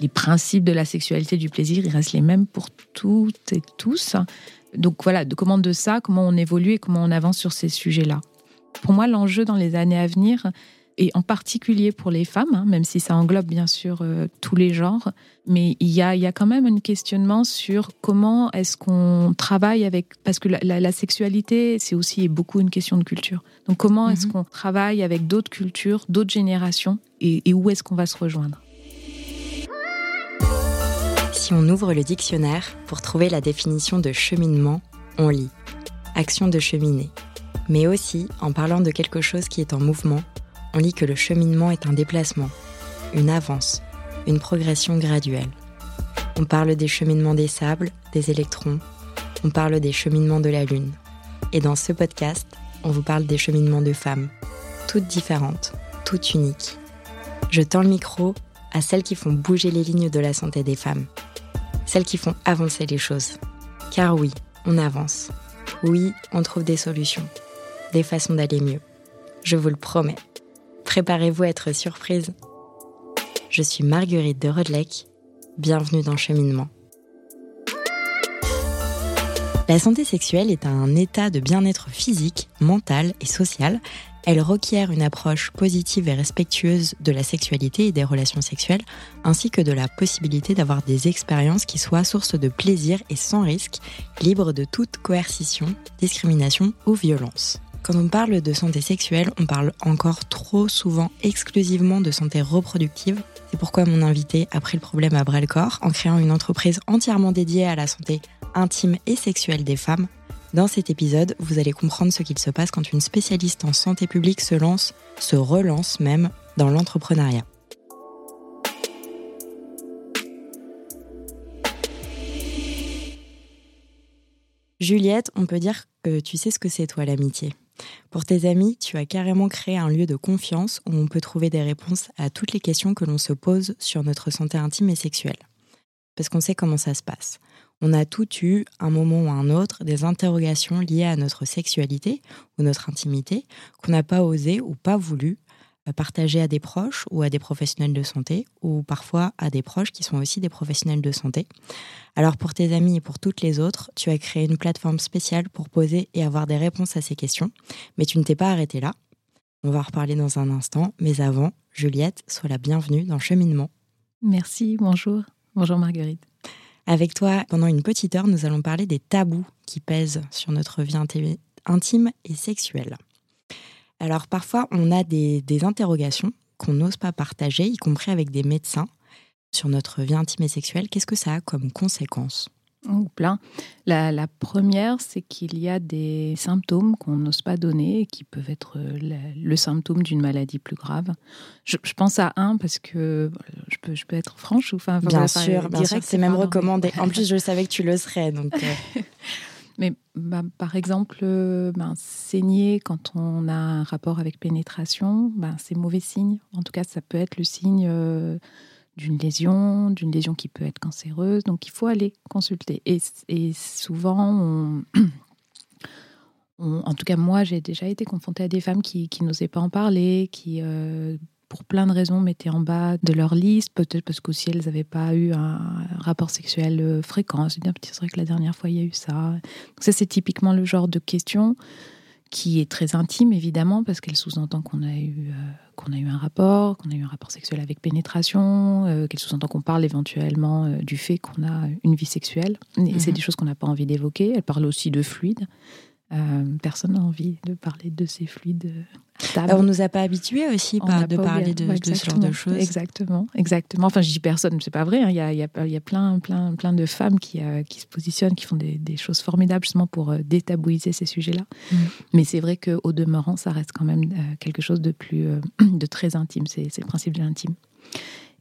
Les principes de la sexualité, du plaisir, ils restent les mêmes pour toutes et tous. Donc voilà, de comment de ça, comment on évolue et comment on avance sur ces sujets-là. Pour moi, l'enjeu dans les années à venir, et en particulier pour les femmes, hein, même si ça englobe bien sûr euh, tous les genres, mais il y a, il y a quand même un questionnement sur comment est-ce qu'on travaille avec, parce que la, sexualité, c'est aussi beaucoup une question de culture. Donc comment est-ce mhm. qu'on travaille avec d'autres cultures, d'autres générations, et, et où est-ce qu'on va se rejoindre? Si on ouvre le dictionnaire pour trouver la définition de cheminement, on lit action de cheminer. Mais aussi, en parlant de quelque chose qui est en mouvement, on lit que le cheminement est un déplacement, une avance, une progression graduelle. On parle des cheminements des sables, des électrons, on parle des cheminements de la Lune. Et dans ce podcast, on vous parle des cheminements de femmes, toutes différentes, toutes uniques. Je tends le micro à celles qui font bouger les lignes de la santé des femmes, celles qui font avancer les choses. Car oui, on avance. Oui, on trouve des solutions, des façons d'aller mieux. Je vous le promets. Préparez-vous à être surprise. Je suis Marguerite de Rodelec. Bienvenue dans Cheminement. La santé sexuelle est un état de bien-être physique, mental et social. Elle requiert une approche positive et respectueuse de la sexualité et des relations sexuelles, ainsi que de la possibilité d'avoir des expériences qui soient source de plaisir et sans risque, libres de toute coercition, discrimination ou violence. Quand on parle de santé sexuelle, on parle encore trop souvent exclusivement de santé reproductive. C'est pourquoi mon invité a pris le problème à bras le corps en créant une entreprise entièrement dédiée à la santé intime et sexuelle des femmes. Dans cet épisode, vous allez comprendre ce qu'il se passe quand une spécialiste en santé publique se lance, se relance même, dans l'entrepreneuriat. Juliette, on peut dire que tu sais ce que c'est toi l'amitié? Pour tes amis, tu as carrément créé un lieu de confiance où on peut trouver des réponses à toutes les questions que l'on se pose sur notre santé intime et sexuelle. Parce qu'on sait comment ça se passe. On a tout eu, un moment ou un autre, des interrogations liées à notre sexualité ou notre intimité qu'on n'a pas osé ou pas voulu partager à des proches ou à des professionnels de santé, ou parfois à des proches qui sont aussi des professionnels de santé. Alors pour tes amis et pour toutes les autres, tu as créé une plateforme spéciale pour poser et avoir des réponses à ces questions, mais tu ne t'es pas arrêté là. On va en reparler dans un instant, mais avant, Juliette, sois la bienvenue dans Cheminement. Merci, bonjour. Bonjour Marguerite. Avec toi, pendant une petite heure, nous allons parler des tabous qui pèsent sur notre vie intime et sexuelle. Alors parfois, on a des, interrogations qu'on n'ose pas partager, y compris avec des médecins, sur notre vie intime et sexuelle. Qu'est-ce que ça a comme conséquence? Plein. La, première, c'est qu'il y a des symptômes qu'on n'ose pas donner et qui peuvent être le, symptôme d'une maladie plus grave. Je, pense à un parce que je peux, je peux être franche ou enfin. Bien sûr, bien sûr, c'est même recommandé. En plus, je savais que tu le serais, donc. Euh. Mais bah, par exemple, euh, ben, saigner quand on a un rapport avec pénétration, ben, c'est mauvais signe. En tout cas, ça peut être le signe euh, d'une lésion, d'une lésion qui peut être cancéreuse. Donc, il faut aller consulter. Et, souvent, en tout cas, moi, j'ai déjà été confrontée à des femmes qui, n'osaient pas en parler, qui euh, pour plein de raisons, mettaient en bas de leur liste, peut-être parce qu'aussi elles n'avaient pas eu un rapport sexuel euh, fréquent. C'est vrai que la dernière fois, il y a eu ça. Donc ça, c'est typiquement le genre de question qui est très intime, évidemment, parce qu'elle sous-entend qu'on a eu... Euh, qu'on a eu un rapport, qu'on a eu un rapport sexuel avec pénétration, euh, qu'elle sous-entend qu'on parle éventuellement du fait qu'on a une vie sexuelle. Et c'est mhm. des choses qu'on n'a pas envie d'évoquer. Elle parle aussi de fluide. Euh, personne n'a envie de parler de ces fluides. Euh, on nous a pas habitués aussi de parler de, ce genre de choses. Exactement, exactement. Enfin, je dis personne, c'est pas vrai. Hein. Il, y a, y y, plein, plein, plein de femmes qui, euh, qui se positionnent, qui font des, des, choses formidables justement pour détabouiser ces sujets-là. Mm. Mais c'est vrai qu'au demeurant, ça reste quand même quelque chose de plus, de très intime. C'est le principe de l'intime.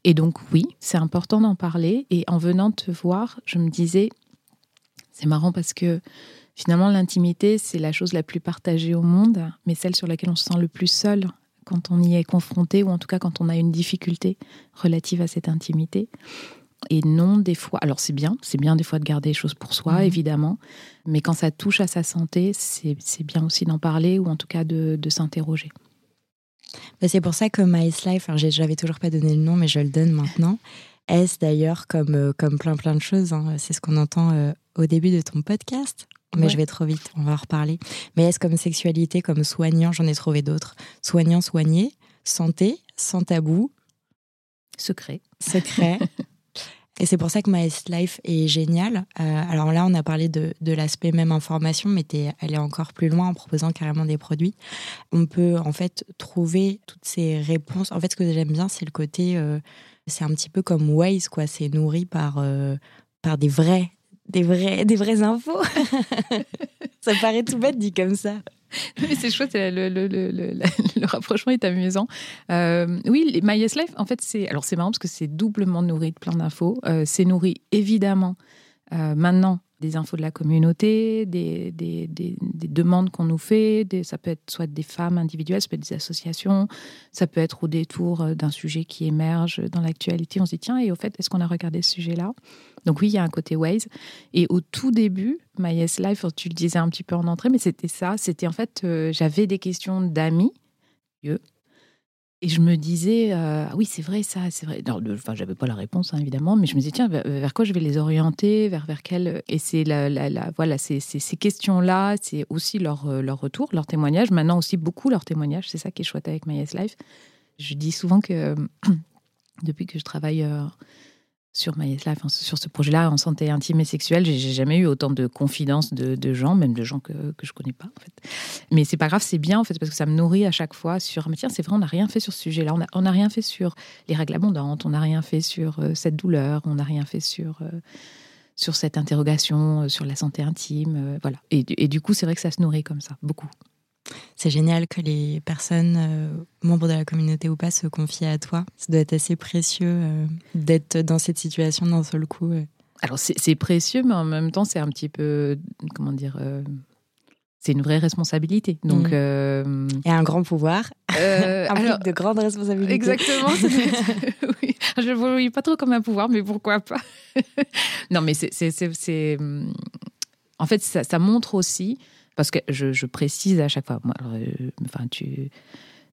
Et donc oui, c'est important d'en parler. Et en venant te voir, je me disais, c'est marrant parce que Finalement, l'intimité, c'est la chose la plus partagée au monde, mais celle sur laquelle on se sent le plus seul quand on y est confronté, ou en tout cas quand on a une difficulté relative à cette intimité. Et non, des fois, alors c'est bien, c'est bien des fois de garder les choses pour soi, mhm. évidemment, mais quand ça touche à sa santé, c'est bien aussi d'en parler, ou en tout cas de, s'interroger. Bah, c'est pour ça que My Life, j'avais toujours pas donné le nom, mais je le donne maintenant. S d'ailleurs, comme, euh, comme plein plein de choses, hein. c'est ce qu'on entend euh, au début de ton podcast? Mais je vais trop vite, on va en reparler. Mais est-ce comme sexualité, comme soignant, j'en ai trouvé d'autres. Soignant, soigné, santé, sans tabou. Secret. Secret. Et c'est pour ça que My Life est génial. Euh, alors là, on a parlé de, de l'aspect même information, mais elle est encore plus loin en proposant carrément des produits. On peut en fait trouver toutes ces réponses. En fait, ce que j'aime bien, c'est le côté, euh, c'est un petit peu comme Waze, quoi. C'est nourri par, euh, par des vrais, des vrais, des vraies infos. ça paraît tout bête dit comme ça. Mais c'est chouette, le, le, le, le, rapprochement est amusant. Euh, oui, My Yes Life, en fait, c'est alors c'est marrant parce que c'est doublement nourri de plein d'infos. Euh, c'est nourri évidemment euh, maintenant des infos de la communauté, des, des, des, demandes qu'on nous fait. ça peut être soit des femmes individuelles, ça peut être des associations, ça peut être au détour euh, d'un sujet qui émerge dans l'actualité. On se dit, tiens, et au fait, est-ce qu'on a regardé ce sujet-là? Donc oui, il y a un côté Waze. Et au tout début, My Yes Life, tu le disais un petit peu en entrée, mais c'était ça. C'était en fait, euh, j'avais des questions d'amis, et je me disais, euh, ah oui, c'est vrai, ça, c'est vrai. enfin, j'avais pas la réponse, hein, évidemment, mais je me disais, tiens, vers, quoi je vais les orienter, vers, vers quel. Et c'est la, la, voilà, c'est, ces questions-là, c'est aussi leur, euh, leur retour, leur témoignage. Maintenant aussi, beaucoup leur témoignage. C'est ça qui est chouette avec My Life. Je dis souvent que depuis que je travaille euh, sur My Life, sur ce projet-là en santé intime et sexuelle. J'ai jamais eu autant de confidences de, gens, même de gens que, que je connais pas en fait. Mais c'est pas grave, c'est bien en fait parce que ça me nourrit à chaque fois sur. Mais tiens, c'est vrai, on n'a rien fait sur ce sujet-là. On n'a rien fait sur les règles abondantes. On n'a rien fait sur euh, cette douleur. On n'a rien fait sur euh, sur cette interrogation euh, sur la santé intime. voilà. Et, et du coup, c'est vrai que ça se nourrit comme ça, beaucoup. C'est génial que les personnes, euh, membres de la communauté ou pas, se confient à toi. Ça doit être assez précieux euh, d'être dans cette situation d'un seul coup. Alors c'est précieux, mais en même temps, c'est un petit peu, comment dire, euh, c'est une vraie responsabilité. Donc, mmh. Et un grand pouvoir implique de grandes responsabilités. Exactement. oui. Je ne le vois pas trop comme un pouvoir, mais pourquoi pas? Non, mais c'est... En fait, ça, ça montre aussi parce que je, précise à chaque fois, euh, enfin, tu,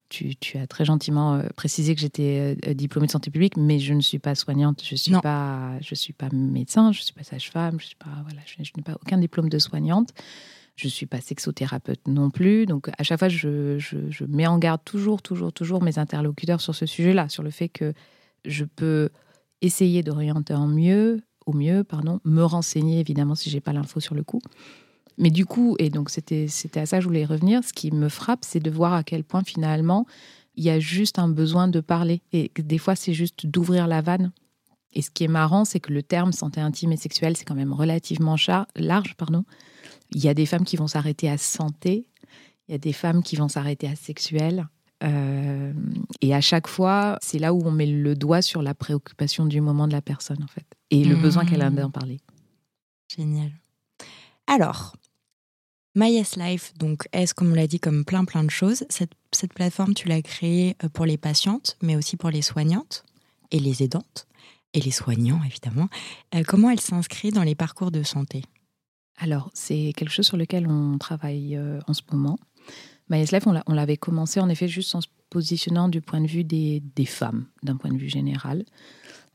tu, as très gentiment euh, précisé que j'étais euh, diplômée de santé publique, mais je ne suis pas soignante, je ne suis, pas, je suis pas médecin, je ne suis pas sage-femme, je, suis pas, voilà, je, n'ai pas aucun diplôme de soignante. Je ne suis pas sexothérapeute non plus. Donc, à chaque fois, je, je, mets en garde toujours, toujours, toujours mes interlocuteurs sur ce sujet-là, sur le fait que je peux essayer d'orienter en mieux, au mieux, pardon, me renseigner évidemment si j'ai pas l'info sur le coup, mais du coup, et donc c'était à ça que je voulais revenir, ce qui me frappe, c'est de voir à quel point finalement, il y a juste un besoin de parler. Et des fois, c'est juste d'ouvrir la vanne. Et ce qui est marrant, c'est que le terme santé intime et sexuelle, c'est quand même relativement large. Pardon. Il y a des femmes qui vont s'arrêter à santé, il y a des femmes qui vont s'arrêter à sexuelle. Euh, et à chaque fois, c'est là où on met le doigt sur la préoccupation du moment de la personne, en fait, et le besoin qu'elle a mmh. d'en parler. Génial. Alors, My Yes Life, donc, est-ce, comme on l'a dit, comme plein plein de choses. Cette, plateforme, tu l'as créée euh, pour les patientes, mais aussi pour les soignantes et les aidantes, et les soignants, évidemment. Euh, comment elle s'inscrit dans les parcours de santé? Alors, c'est quelque chose sur lequel on travaille euh, en ce moment. My Yes Life, on l'avait commencé en effet juste en se positionnant du point de vue des femmes, d'un point de vue général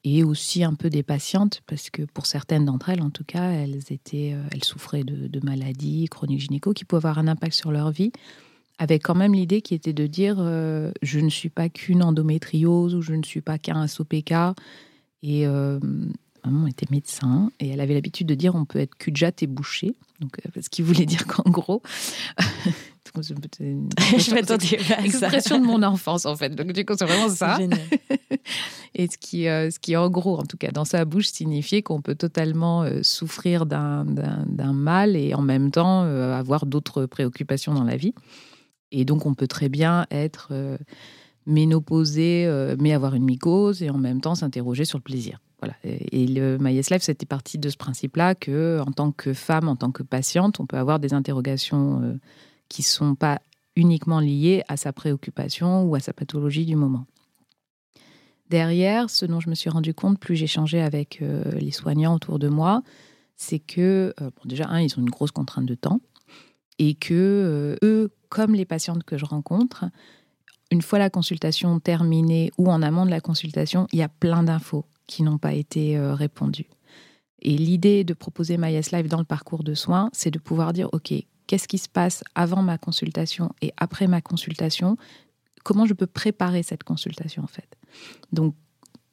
et aussi un peu des patientes, parce que pour certaines d'entre elles, en tout cas, elles, étaient, euh, elles souffraient de, maladies chroniques gynéco qui pouvaient avoir un impact sur leur vie, avec quand même l'idée qui était de dire euh, je ne suis pas qu'une endométriose ou je ne suis pas qu'un SOPK. Et euh, maman était médecin et elle avait l'habitude de dire on peut être cul et bouché. Donc, ce qui voulait dire qu'en gros, je m'attendais à Expression de mon enfance, en fait. Donc, du coup, c'est vraiment ça. Et ce qui, euh, ce qui, en gros, en tout cas, dans sa bouche, signifiait qu'on peut totalement euh, souffrir d'un mal et en même temps euh, avoir d'autres préoccupations dans la vie. Et donc, on peut très bien être ménopausé, mais avoir une mycose et en même temps s'interroger sur le plaisir. Voilà. Et, le My Life, c'était parti de ce principe-là que, en tant que femme, en tant que patiente, on peut avoir des interrogations qui ne sont pas uniquement liées à sa préoccupation ou à sa pathologie du moment. Derrière, ce dont je me suis rendu compte, plus j'échangeais avec euh, les soignants autour de moi, c'est que, euh, bon, déjà, un, ils ont une grosse contrainte de temps, et que euh, eux, comme les patientes que je rencontre, une fois la consultation terminée ou en amont de la consultation, il y a plein d'infos qui n'ont pas été répondues. Et l'idée de proposer MyS Life dans le parcours de soins, c'est de pouvoir dire, OK, qu'est-ce qui se passe avant ma consultation et après ma consultation? Comment je peux préparer cette consultation en fait? Donc,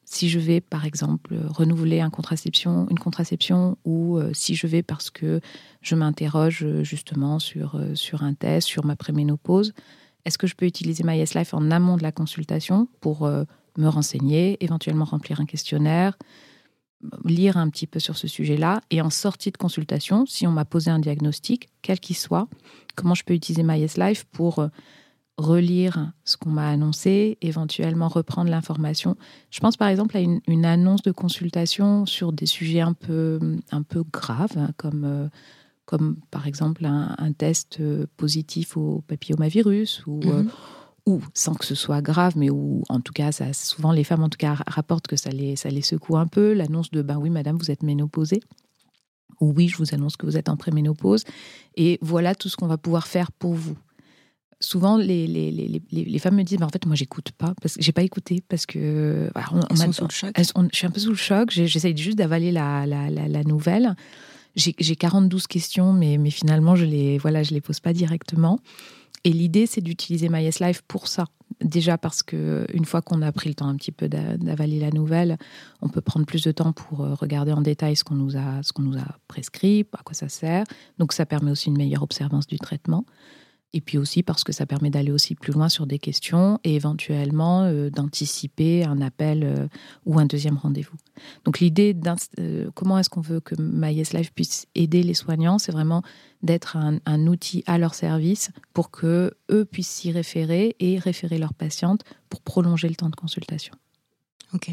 si je vais par exemple renouveler une contraception ou euh, si je vais parce que je m'interroge justement sur, euh, sur un test, sur ma préménopause, est-ce que je peux utiliser MyS Life en amont de la consultation pour euh, me renseigner, éventuellement remplir un questionnaire, lire un petit peu sur ce sujet-là et en sortie de consultation, si on m'a posé un diagnostic, quel qu'il soit, comment je peux utiliser MyS Life pour euh, relire ce qu'on m'a annoncé, éventuellement reprendre l'information? Je pense par exemple à une, annonce de consultation sur des sujets un peu, un peu graves, hein, comme, euh, comme par exemple un, test euh, positif au papillomavirus ou... Mhm ou sans que ce soit grave, mais où en tout cas, ça, souvent les femmes en tout cas rapportent que ça les, ça les secoue un peu, l'annonce de ben oui madame, vous êtes ménopausée. Ou oui, je vous annonce que vous êtes en préménopause. Et voilà tout ce qu'on va pouvoir faire pour vous. Souvent, les, les, les, les femmes me disent ben, En fait, moi, j'écoute pas, parce que j'ai pas écouté, parce que. on, elles sont sous le choc. je suis un peu sous le choc, j'essaye juste d'avaler la, la, la, nouvelle. J'ai 42 questions, mais, finalement, je les, voilà, les pose pas directement. Et l'idée, c'est d'utiliser MyS Life pour ça. Déjà parce que une fois qu'on a pris le temps un petit peu d'avaler la nouvelle, on peut prendre plus de temps pour euh, regarder en détail ce qu'on nous a, ce qu'on nous a prescrit, à quoi ça sert. Donc ça permet aussi une meilleure observance du traitement. Et puis aussi parce que ça permet d'aller aussi plus loin sur des questions et éventuellement euh, d'anticiper un appel euh, ou un deuxième rendez-vous. Donc l'idée, euh, comment est-ce qu'on veut que MyES Life puisse aider les soignants, c'est vraiment d'être un, un, outil à leur service pour que eux puissent s'y référer et référer leurs patientes pour prolonger le temps de consultation. Ok.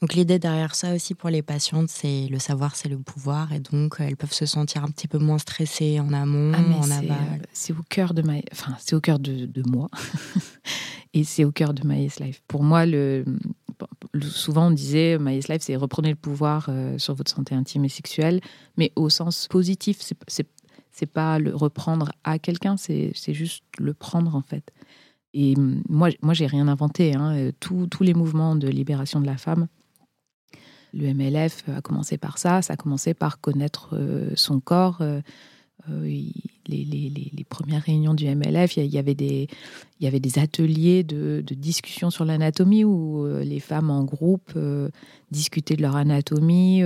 Donc l'idée derrière ça aussi pour les patientes, c'est le savoir, c'est le pouvoir, et donc elles peuvent se sentir un petit peu moins stressées en amont, ah, en aval. C'est au cœur de ma, enfin c'est au cœur de, de moi, et c'est au cœur de MyS Life. Pour moi, le, souvent on disait MyS Life, c'est reprenez le pouvoir euh, sur votre santé intime et sexuelle, mais au sens positif. C'est c'est pas le reprendre à quelqu'un, c'est juste le prendre en fait. Et moi, moi j'ai rien inventé. Hein. Euh, tous les mouvements de libération de la femme, le MLF a commencé par ça. Ça a commencé par connaître euh, son corps. Euh, les, premières réunions du MLF, il y, avait des, il y avait des ateliers de, discussion sur l'anatomie où les femmes en groupe discutaient de leur anatomie,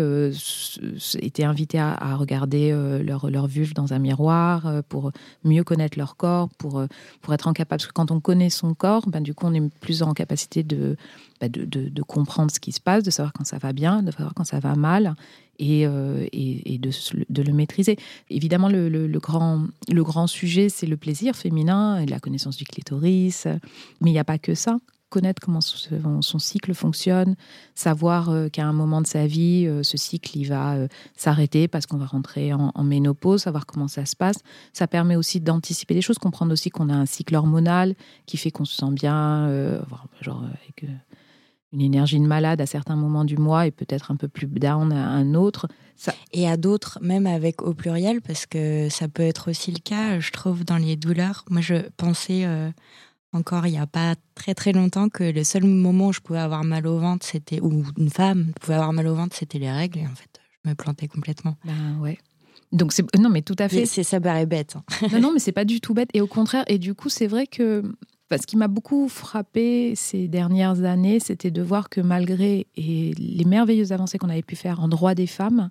étaient invitées à, regarder leur, leur vulve dans un miroir pour mieux connaître leur corps, pour, pour être en capable. Parce que quand on connaît son corps, ben, du coup, on est plus en capacité de, ben, de, de, comprendre ce qui se passe, de savoir quand ça va bien, de savoir quand ça va mal et, et, et de, de, le maîtriser. Évidemment, le, le, grand, le grand sujet, c'est le plaisir féminin et la connaissance du clitoris. Mais il n'y a pas que ça connaître comment son, cycle fonctionne, savoir euh, qu'à un moment de sa vie, euh, ce cycle il va euh, s'arrêter parce qu'on va rentrer en, ménopause, savoir comment ça se passe. Ça permet aussi d'anticiper les choses, comprendre aussi qu'on a un cycle hormonal qui fait qu'on se sent bien, genre avec une énergie de malade à certains moments du mois et peut-être un peu plus down à un autre. Ça... Et à d'autres, même avec au pluriel, parce que ça peut être aussi le cas, je trouve, dans les douleurs. Moi, je pensais encore il n'y a pas très très longtemps que le seul moment où je pouvais avoir mal au ventre, c'était, ou une femme pouvait avoir mal au ventre, c'était les règles. Et en fait, je me plantais complètement. Ben ouais. Donc c'est non mais tout à fait. C'est ça paraît bête. Hein. non non mais c'est pas du tout bête et au contraire et du coup c'est vrai que ce qui m'a beaucoup frappé ces dernières années, c'était de voir que malgré les merveilleuses avancées qu'on avait pu faire en droit des femmes,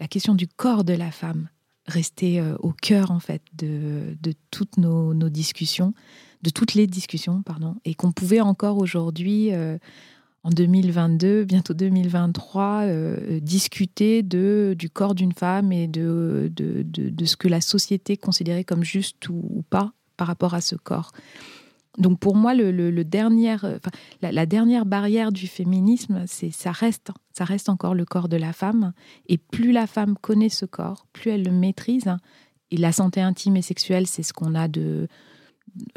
la question du corps de la femme restait euh, au cœur en fait de, toutes nos, discussions de toutes les discussions, pardon, et qu'on pouvait encore aujourd'hui, euh, en 2022, bientôt 2023, euh, discuter de, du corps d'une femme et de, de, ce que la société considérait comme juste ou, pas par rapport à ce corps. Donc pour moi, enfin, la, dernière barrière du féminisme, c'est ça reste, ça reste encore le corps de la femme. Et plus la femme connaît ce corps, plus elle le maîtrise. Et la santé intime et sexuelle, c'est ce qu'on a de,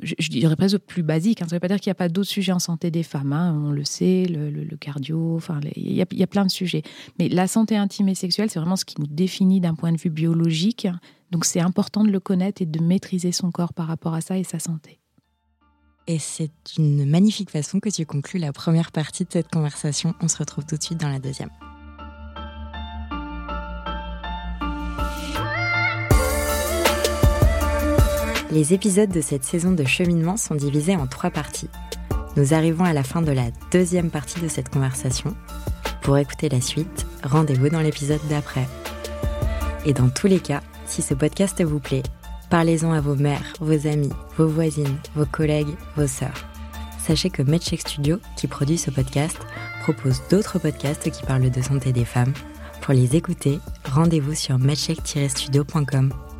je, dirais presque plus basique. Hein. Ça ne veut pas dire qu'il n'y a pas d'autres sujets en santé des femmes. Hein. On le sait, le, cardio, enfin, il y, a, plein de sujets. Mais la santé intime et sexuelle, c'est vraiment ce qui nous définit d'un point de vue biologique. Donc c'est important de le connaître et de maîtriser son corps par rapport à ça et sa santé. Et c'est une magnifique façon que tu conclues la première partie de cette conversation. On se retrouve tout de suite dans la deuxième. Les épisodes de cette saison de cheminement sont divisés en trois parties. Nous arrivons à la fin de la deuxième partie de cette conversation. Pour écouter la suite, rendez-vous dans l'épisode d'après. Et dans tous les cas, si ce podcast vous plaît, parlez-en à vos mères, vos amis, vos voisines, vos collègues, vos sœurs. Sachez que MedCheck Studio, qui produit ce podcast, propose d'autres podcasts qui parlent de santé des femmes. Pour les écouter, rendez-vous sur medcheck-studio.com.